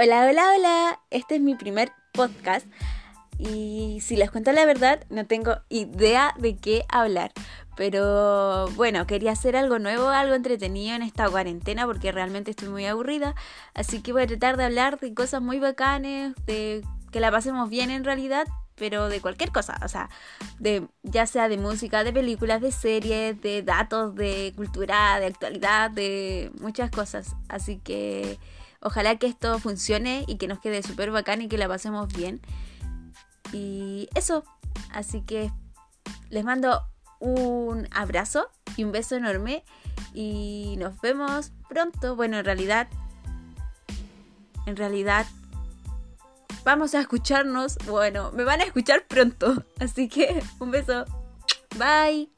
Hola, hola, hola. Este es mi primer podcast y si les cuento la verdad no tengo idea de qué hablar. Pero bueno, quería hacer algo nuevo, algo entretenido en esta cuarentena porque realmente estoy muy aburrida. Así que voy a tratar de hablar de cosas muy bacanes, de que la pasemos bien en realidad, pero de cualquier cosa, o sea, de ya sea de música, de películas, de series, de datos, de cultura, de actualidad, de muchas cosas. Así que Ojalá que esto funcione y que nos quede súper bacán y que la pasemos bien. Y eso. Así que les mando un abrazo y un beso enorme. Y nos vemos pronto. Bueno, en realidad. En realidad. Vamos a escucharnos. Bueno, me van a escuchar pronto. Así que un beso. Bye.